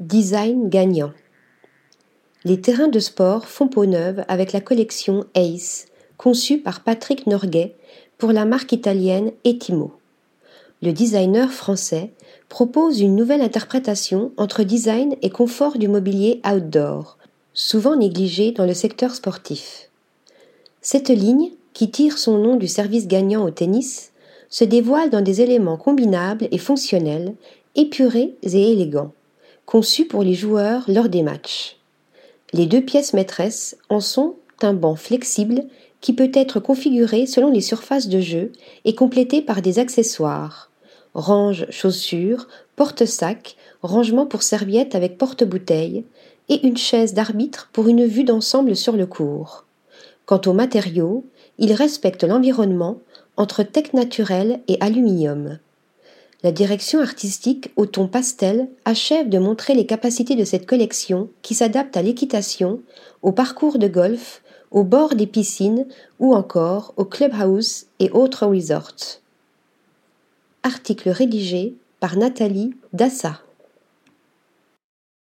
Design gagnant. Les terrains de sport font peau neuve avec la collection Ace, conçue par Patrick Norguet pour la marque italienne Etimo. Le designer français propose une nouvelle interprétation entre design et confort du mobilier outdoor, souvent négligé dans le secteur sportif. Cette ligne, qui tire son nom du service gagnant au tennis, se dévoile dans des éléments combinables et fonctionnels, épurés et élégants, conçus pour les joueurs lors des matchs. Les deux pièces maîtresses en sont un banc flexible qui peut être configuré selon les surfaces de jeu et complété par des accessoires. Range chaussures, porte-sac, rangement pour serviettes avec porte-bouteille et une chaise d'arbitre pour une vue d'ensemble sur le cours. Quant aux matériaux, ils respectent l'environnement entre tech naturel et aluminium. La direction artistique au ton pastel achève de montrer les capacités de cette collection qui s'adapte à l'équitation, au parcours de golf, au bord des piscines ou encore au clubhouse et autres resorts. Article rédigé par Nathalie Dassa.